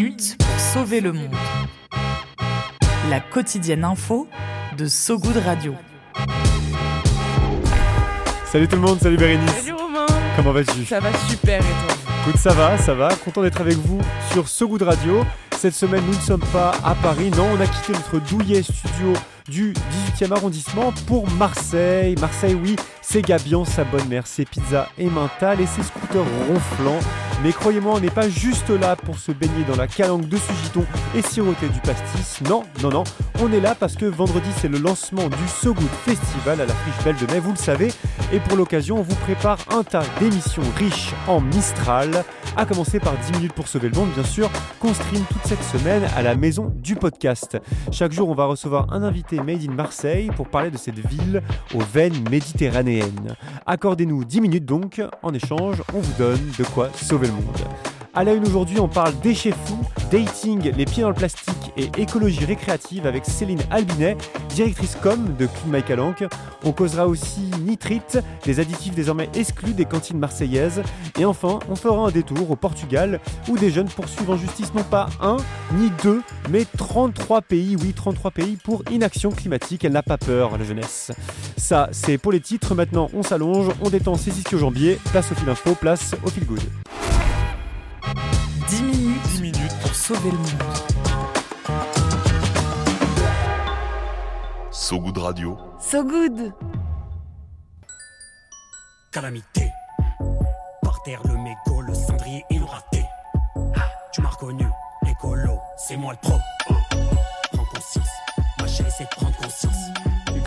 10 minutes pour sauver le monde. La quotidienne info de So Good Radio. Salut tout le monde, salut Bérénice. Salut Romain Comment vas-tu? Ça va super et toi? Écoute, ça va, ça va. Content d'être avec vous sur So Good Radio. Cette semaine, nous ne sommes pas à Paris. Non, on a quitté notre douillet studio du 18e arrondissement pour Marseille. Marseille, oui, c'est Gabian, sa bonne mère, ses pizzas et mental et ses scooters ronflants. Mais croyez-moi, on n'est pas juste là pour se baigner dans la calanque de Sugiton et siroter du pastis. Non, non, non. On est là parce que vendredi, c'est le lancement du So Festival à la Friche Belle de Mai, vous le savez. Et pour l'occasion, on vous prépare un tas d'émissions riches en Mistral. À commencer par 10 minutes pour sauver le monde, bien sûr, qu'on stream toute cette semaine à la maison du podcast. Chaque jour, on va recevoir un invité made in Marseille pour parler de cette ville aux veines méditerranéennes. Accordez-nous 10 minutes donc. En échange, on vous donne de quoi sauver le monde. À la une aujourd'hui, on parle déchets fous, dating, les pieds dans le plastique et écologie récréative avec Céline Albinet, directrice com de Clean My Calanque. On causera aussi nitrite, des additifs désormais exclus des cantines marseillaises. Et enfin, on fera un détour au Portugal où des jeunes poursuivent en justice non pas un ni deux, mais 33 pays, oui 33 pays pour inaction climatique. Elle n'a pas peur, la jeunesse. Ça, c'est pour les titres. Maintenant, on s'allonge, on détend ses ischio-jambiers. Place au fil info, place au fil good. Sauver le monde. So Good Radio. So Good Calamité. Par terre, le mégot, le cendrier et le raté. Tu m'as reconnu, écolo, c'est moi le pro.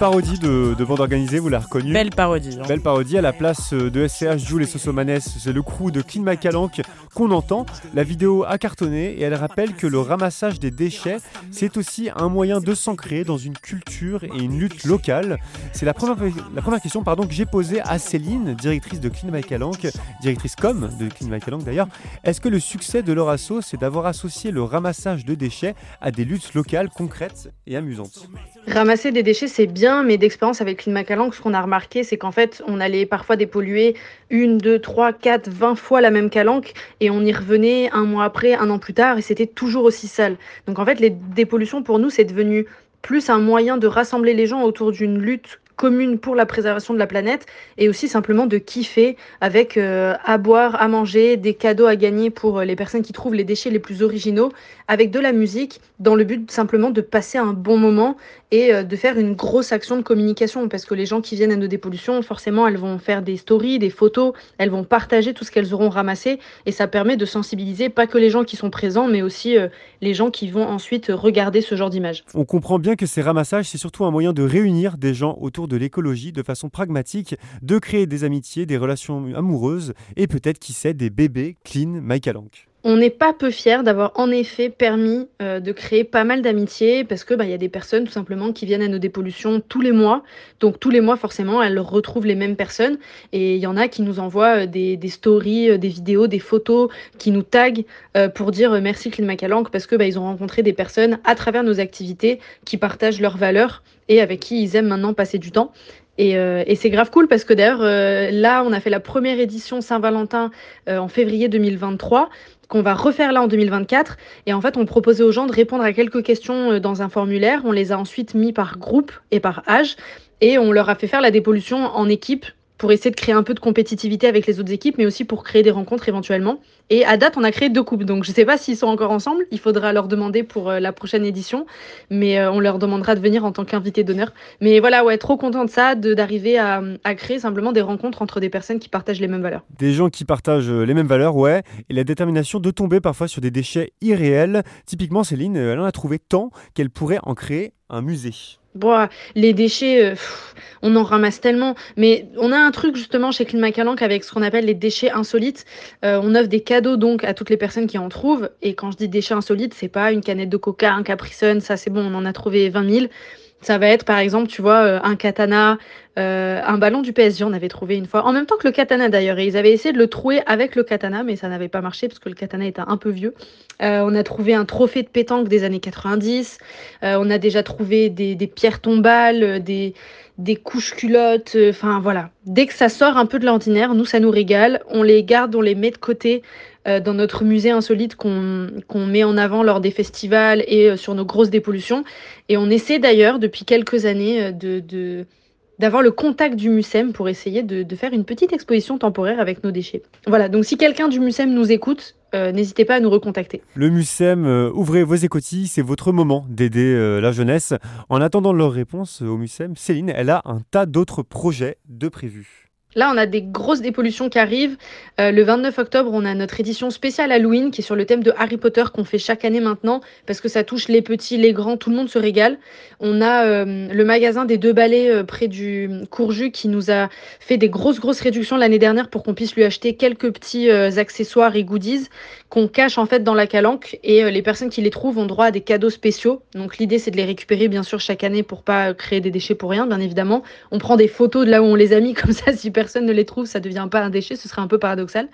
Parodie de, de bande organisée, vous l'avez reconnue Belle parodie. hein. Belle parodie à la place de SCH Jules et Sosomanes, c'est le crew de Clean My Calanque qu'on entend. La vidéo a cartonné et elle rappelle que le ramassage des déchets, c'est aussi un moyen de s'ancrer dans une culture et une lutte locale. C'est la première, la première question pardon, que j'ai posée à Céline, directrice de Clean My Calanque, directrice com de Clean My Calanque d'ailleurs. Est-ce que le succès de leur asso, c'est d'avoir associé le ramassage de déchets à des luttes locales concrètes et amusantes? Ramasser des déchets, c'est bien, mais d'expérience avec Clean Macalanque, ce qu'on a remarqué, c'est qu'en fait, on allait parfois dépolluer une, deux, trois, quatre, vingt fois la même calanque, et on y revenait un mois après, un an plus tard, et c'était toujours aussi sale. Donc en fait, les dépollutions, pour nous, c'est devenu plus un moyen de rassembler les gens autour d'une lutte commune pour la préservation de la planète et aussi simplement de kiffer avec euh, à boire, à manger, des cadeaux à gagner pour euh, les personnes qui trouvent les déchets les plus originaux, avec de la musique, dans le but simplement de passer un bon moment et euh, de faire une grosse action de communication parce que les gens qui viennent à nos dépollutions, forcément, elles vont faire des stories, des photos, elles vont partager tout ce qu'elles auront ramassé et ça permet de sensibiliser pas que les gens qui sont présents, mais aussi les gens qui vont ensuite regarder ce genre d'image. On comprend bien que ces ramassages, c'est surtout un moyen de réunir des gens autour de l'écologie de façon pragmatique, de créer des amitiés, des relations amoureuses et peut-être, qui sait, des bébés clean Mike. On n'est pas peu fiers d'avoir en effet permis euh, de créer pas mal d'amitiés parce que bah, il y a des personnes tout simplement qui viennent à nos dépollutions tous les mois. Donc tous les mois forcément elles retrouvent les mêmes personnes et il y en a qui nous envoient euh, des, stories, euh, des vidéos, des photos, qui nous taguent pour dire merci Clean Macalanque parce que bah, ils ont rencontré des personnes à travers nos activités qui partagent leurs valeurs et avec qui ils aiment maintenant passer du temps. Et, euh, et c'est grave cool parce que d'ailleurs, euh, là, on a fait la première édition Saint-Valentin euh, en février 2023 qu'on va refaire là en 2024. Et en fait, on proposait aux gens de répondre à quelques questions euh, dans un formulaire. On les a ensuite mis par groupe et par âge. Et on leur a fait faire la dépollution en équipe pour essayer de créer un peu de compétitivité avec les autres équipes, mais aussi pour créer des rencontres éventuellement. Et à date, on a créé deux couples. Donc je ne sais pas s'ils sont encore ensemble. Il faudra leur demander pour euh, la prochaine édition. Mais euh, on leur demandera de venir en tant qu'invité d'honneur. Mais voilà, ouais, trop content de ça, d'arriver à, à créer simplement des rencontres entre des personnes qui partagent les mêmes valeurs. Des gens qui partagent euh, les mêmes valeurs, ouais, et la détermination de tomber parfois sur des déchets irréels. Typiquement, Céline, elle en a trouvé tant qu'elle pourrait en créer un musée. Bon, les déchets, on en ramasse tellement. Mais on a un truc justement chez Climacalanque avec ce qu'on appelle les déchets insolites. on offre des cadeaux donc à toutes les personnes qui en trouvent. Et quand je dis déchets insolites, c'est pas une canette de coca, un Capri Sun, ça c'est bon, on en a trouvé 20 000. Ça va être par exemple, tu vois, euh, un katana, euh, un ballon du PSG, on avait trouvé une fois, en même temps que le katana d'ailleurs, et ils avaient essayé de le trouer avec le katana, mais ça n'avait pas marché parce que le katana était un peu vieux. Euh, on a trouvé un trophée de pétanque des années 90, on a déjà trouvé des, pierres tombales, des, des couches culottes, enfin voilà. Dès que ça sort un peu de l'ordinaire, nous ça nous régale, on les garde, on les met de côté. Euh, dans notre musée insolite qu'on met en avant lors des festivals et euh, sur nos grosses dépollutions. Et on essaie d'ailleurs depuis quelques années euh, de, d'avoir le contact du MUSEM pour essayer de, faire une petite exposition temporaire avec nos déchets. Voilà, donc si quelqu'un du MUSEM nous écoute, n'hésitez pas à nous recontacter. Le MUSEM, ouvrez vos écotilles, c'est votre moment d'aider la jeunesse. En attendant leur réponse au MUSEM, Céline, elle a un tas d'autres projets de prévus. Là, on a des grosses dépollutions qui arrivent. Euh, le 29 octobre, on a notre édition spéciale Halloween qui est sur le thème de Harry Potter qu'on fait chaque année maintenant parce que ça touche les petits, les grands, tout le monde se régale. On a euh, le magasin des deux balais euh, près du Courju qui nous a fait des grosses, grosses réductions l'année dernière pour qu'on puisse lui acheter quelques petits accessoires et goodies qu'on cache en fait dans la calanque et les personnes qui les trouvent ont droit à des cadeaux spéciaux. Donc l'idée, c'est de les récupérer bien sûr chaque année pour pas créer des déchets pour rien, bien évidemment. On prend des photos de là où on les a mis comme ça, super personne ne les trouve, ça devient pas un déchet, ce serait un peu paradoxal.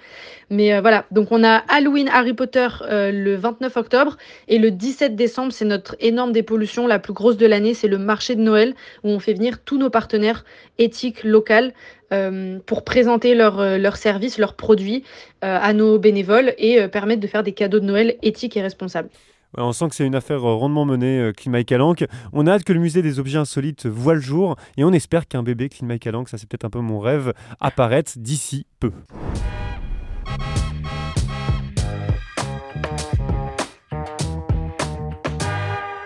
Mais euh, voilà, donc on a Halloween Harry Potter euh, le 29 octobre et le 17 décembre, c'est notre énorme dépollution, la plus grosse de l'année, c'est le marché de Noël où on fait venir tous nos partenaires éthiques locales euh, pour présenter leurs services, leurs produits à nos bénévoles et permettre de faire des cadeaux de Noël éthiques et responsables. On sent que c'est une affaire euh, rondement menée, euh, My Calanque. On a hâte que le musée des objets insolites voit le jour et on espère qu'un bébé My Calanque, ça c'est peut-être un peu mon rêve, apparaisse d'ici peu.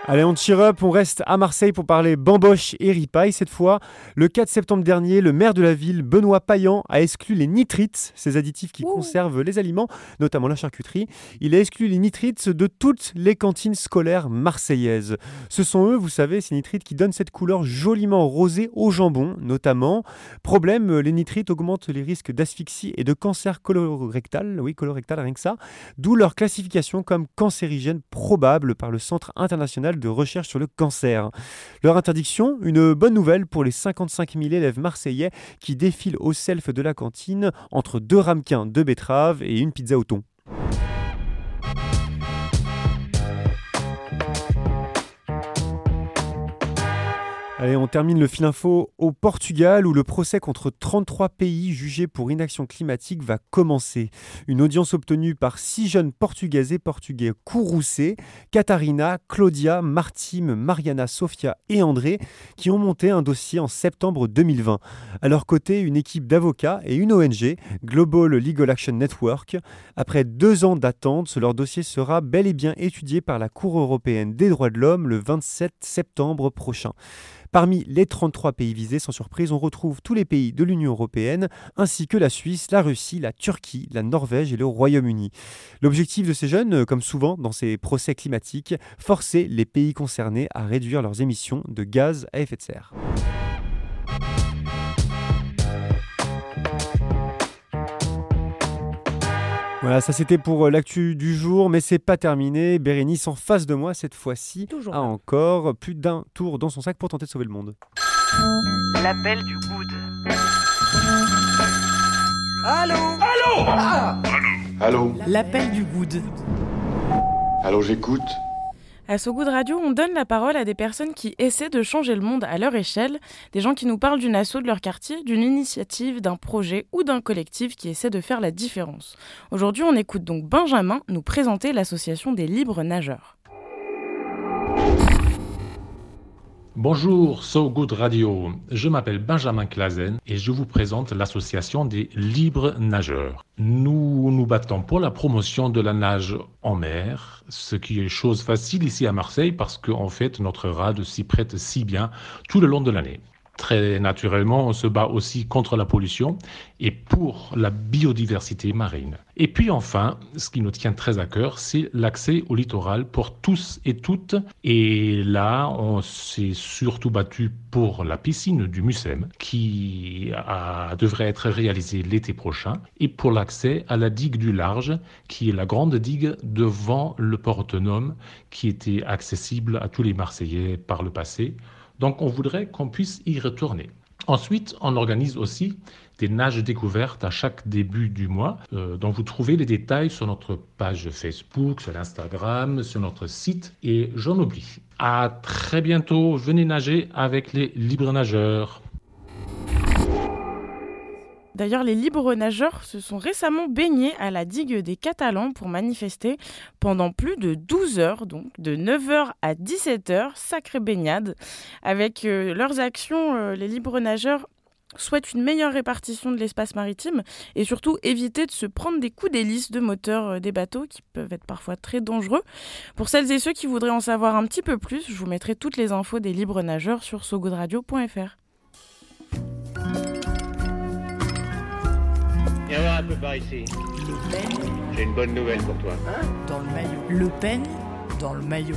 Allez, on cheer up, on reste à Marseille pour parler bamboche et ripaille. Cette fois, le 4 septembre dernier, le maire de la ville, Benoît Payan, a exclu les nitrites, ces additifs qui conservent les aliments, notamment la charcuterie. Il a exclu les nitrites de toutes les cantines scolaires marseillaises. Ce sont eux, vous savez, ces nitrites qui donnent cette couleur joliment rosée au jambon, notamment. Problème, les nitrites augmentent les risques d'asphyxie et de cancer colorectal, oui, colorectal, rien que ça, d'où leur classification comme cancérigène probable par le Centre international de recherche sur le cancer. Leur interdiction, une bonne nouvelle pour les 55 000 élèves marseillais qui défilent au self de la cantine entre deux ramequins de betteraves et une pizza au thon. Allez, on termine le fil info au Portugal où le procès contre 33 pays jugés pour inaction climatique va commencer. Une audience obtenue par six jeunes portugaises et portugais courroucés, Catarina, Claudia, Martine, Mariana, Sofia et André, qui ont monté un dossier en septembre 2020. À leur côté, une équipe d'avocats et une ONG, Global Legal Action Network. Après deux ans d'attente, leur dossier sera bel et bien étudié par la Cour européenne des droits de l'homme le 27 septembre prochain. Parmi les 33 pays visés, sans surprise, on retrouve tous les pays de l'Union européenne, ainsi que la Suisse, la Russie, la Turquie, la Norvège et le Royaume-Uni. L'objectif de ces jeunes, comme souvent dans ces procès climatiques, forcer les pays concernés à réduire leurs émissions de gaz à effet de serre. Voilà, ça c'était pour euh, l'actu du jour, mais c'est pas terminé. Bérénice en face de moi cette fois-ci a encore plus d'un tour dans son sac pour tenter de sauver le monde. L'appel du good. Allô Allô ah Allô L'appel du good. Allô, j'écoute. À So Good Radio, on donne la parole à des personnes qui essaient de changer le monde à leur échelle, des gens qui nous parlent d'une asso de leur quartier, d'une initiative, d'un projet ou d'un collectif qui essaie de faire la différence. Aujourd'hui, on écoute donc Benjamin nous présenter l'association des libres nageurs. Bonjour, So Good Radio. Je m'appelle Benjamin Clazen et je vous présente l'association des libres nageurs. Nous nous battons pour la promotion de la nage en mer, ce qui est chose facile ici à Marseille parce qu'en fait notre rade s'y prête si bien tout le long de l'année. Très naturellement, on se bat aussi contre la pollution et pour la biodiversité marine. Et puis enfin, ce qui nous tient très à cœur, c'est l'accès au littoral pour tous et toutes. Et là, on s'est surtout battu pour la piscine du Mucem, qui devrait être réalisée l'été prochain, et pour l'accès à la digue du Large, qui est la grande digue devant le port autonome, qui était accessible à tous les Marseillais par le passé. Donc on voudrait qu'on puisse y retourner. Ensuite, on organise aussi des nages découvertes à chaque début du mois, euh, dont vous trouvez les détails sur notre page Facebook, sur Instagram, sur notre site, et j'en oublie. À très bientôt, venez nager avec les libres nageurs. D'ailleurs, les libres nageurs se sont récemment baignés à la digue des Catalans pour manifester pendant plus de 12 heures, donc de 9h à 17h, sacrée baignade. Avec euh, leurs actions, euh, les libres nageurs souhaitent une meilleure répartition de l'espace maritime et surtout éviter de se prendre des coups d'hélice de moteur euh, des bateaux qui peuvent être parfois très dangereux. Pour celles et ceux qui voudraient en savoir un petit peu plus, je vous mettrai toutes les infos des libres nageurs sur sogoodradio.fr. Viens voir un peu par ici. Le peigne. J'ai une bonne nouvelle pour toi. Hein Dans le maillot. Le peigne dans le maillot.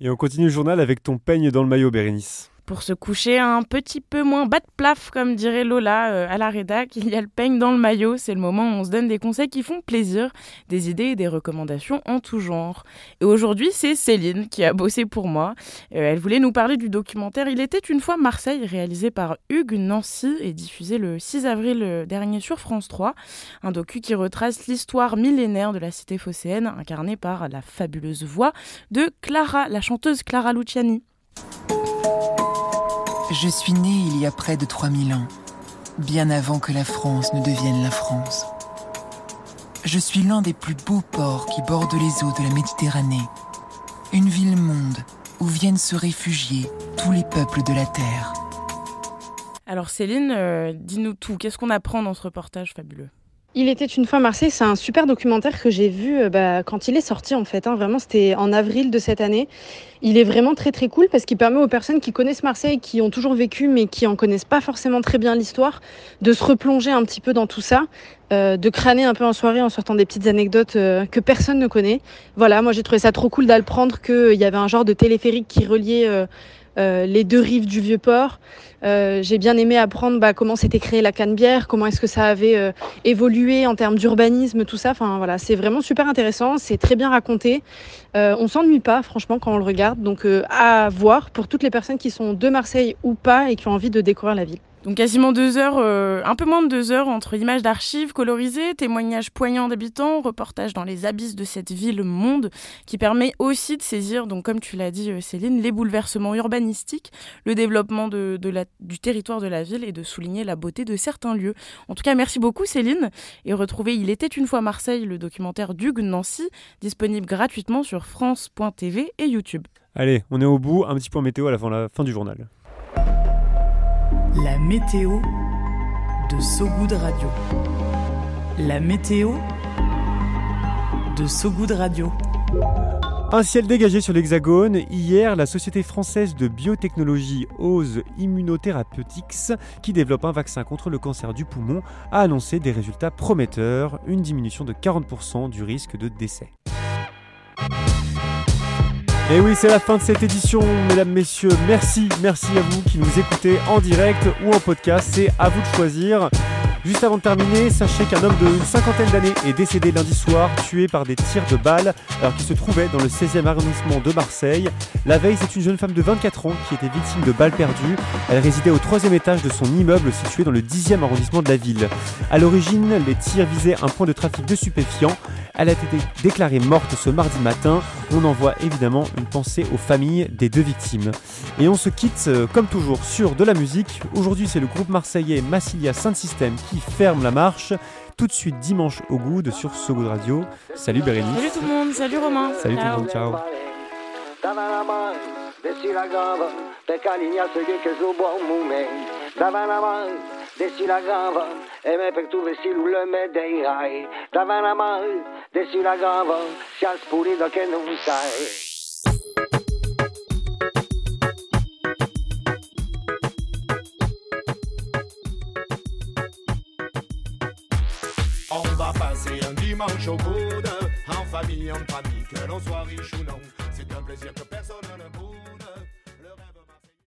Et on continue le journal avec ton peigne dans le maillot, Bérénice pour se coucher un petit peu moins bas de plaf, comme dirait Lola euh, à la rédac. Il y a le peigne dans le maillot, c'est le moment où on se donne des conseils qui font plaisir, des idées et des recommandations en tout genre. Et aujourd'hui, c'est Céline qui a bossé pour moi. Euh, elle voulait nous parler du documentaire Il était une fois Marseille, réalisé par Hugues Nancy et diffusé le 6 avril euh, dernier sur France 3. Un docu qui retrace l'histoire millénaire de la cité phocéenne, incarnée par la fabuleuse voix de Clara, la chanteuse Clara Luciani. Je suis né il y a près de 3000 ans, bien avant que la France ne devienne la France. Je suis l'un des plus beaux ports qui bordent les eaux de la Méditerranée. Une ville-monde où viennent se réfugier tous les peuples de la Terre. Alors Céline, euh, dis-nous tout, qu'est-ce qu'on apprend dans ce reportage fabuleux? Il était une fois Marseille, c'est un super documentaire que j'ai vu euh, bah, quand il est sorti en fait. Hein. vraiment, c'était en avril de cette année. Il est vraiment très très cool parce qu'il permet aux personnes qui connaissent Marseille, qui ont toujours vécu mais qui en connaissent pas forcément très bien l'histoire, de se replonger un petit peu dans tout ça, euh, de crâner un peu en soirée en sortant des petites anecdotes euh, que personne ne connaît. Voilà, moi j'ai trouvé ça trop cool d'apprendre qu'il y avait un genre de téléphérique qui reliait les deux rives du vieux port. Euh, j'ai bien aimé apprendre bah, comment s'était créée la canne-bière, comment est-ce que ça avait euh, évolué en termes d'urbanisme, tout ça. C'est vraiment super intéressant, c'est très bien raconté. on s'ennuie pas, franchement, quand on le regarde. Donc à voir pour toutes les personnes qui sont de Marseille ou pas et qui ont envie de découvrir la ville. Donc quasiment deux heures, euh, un peu moins de deux heures entre images d'archives colorisées, témoignages poignants d'habitants, reportages dans les abysses de cette ville monde, qui permet aussi de saisir, donc comme tu l'as dit euh, Céline, les bouleversements urbanistiques, le développement de, la, du territoire de la ville et de souligner la beauté de certains lieux. En tout cas, merci beaucoup Céline et retrouvez Il était une fois Marseille, le documentaire d'Hugues Nancy, disponible gratuitement sur France.tv et YouTube. Allez, on est au bout, un petit point météo à la la fin du journal. La météo de Sogoud Radio. La météo de Sogoud Radio. Un ciel dégagé sur l'Hexagone. Hier, la société française de biotechnologie OSE Immunotherapeutics, qui développe un vaccin contre le cancer du poumon, a annoncé des résultats prometteurs, une diminution de 40% du risque de décès. Et oui, c'est la fin de cette édition, mesdames, messieurs. Merci, merci à vous qui nous écoutez en direct ou en podcast. C'est à vous de choisir. Juste avant de terminer, sachez qu'un homme de une cinquantaine d'années est décédé lundi soir, tué par des tirs de balles, alors qu'il se trouvait dans le 16e arrondissement de Marseille. La veille, c'est une jeune femme de 24 ans qui était victime de balles perdues. Elle résidait au troisième étage de son immeuble situé dans le 10e arrondissement de la ville. À l'origine, les tirs visaient un point de trafic de stupéfiants. Elle a été déclarée morte ce mardi matin. On envoie évidemment une pensée aux familles des deux victimes. Et on se quitte euh, comme toujours sur de la musique. Aujourd'hui, c'est le groupe marseillais Massilia Saint-Système qui ferme la marche. Tout de suite dimanche au Good sur Sogo Radio. Salut Bérénice. Salut tout le monde, salut Romain. Salut tout le monde, ciao. Dessi la gamba e me per tu vesti l'ulle me dei rai Davanti a mai, dessi la gamba, si al spurito che non sai en famille, en famille, que l'on soit riche ou non. C'est un plaisir que personne ne peut.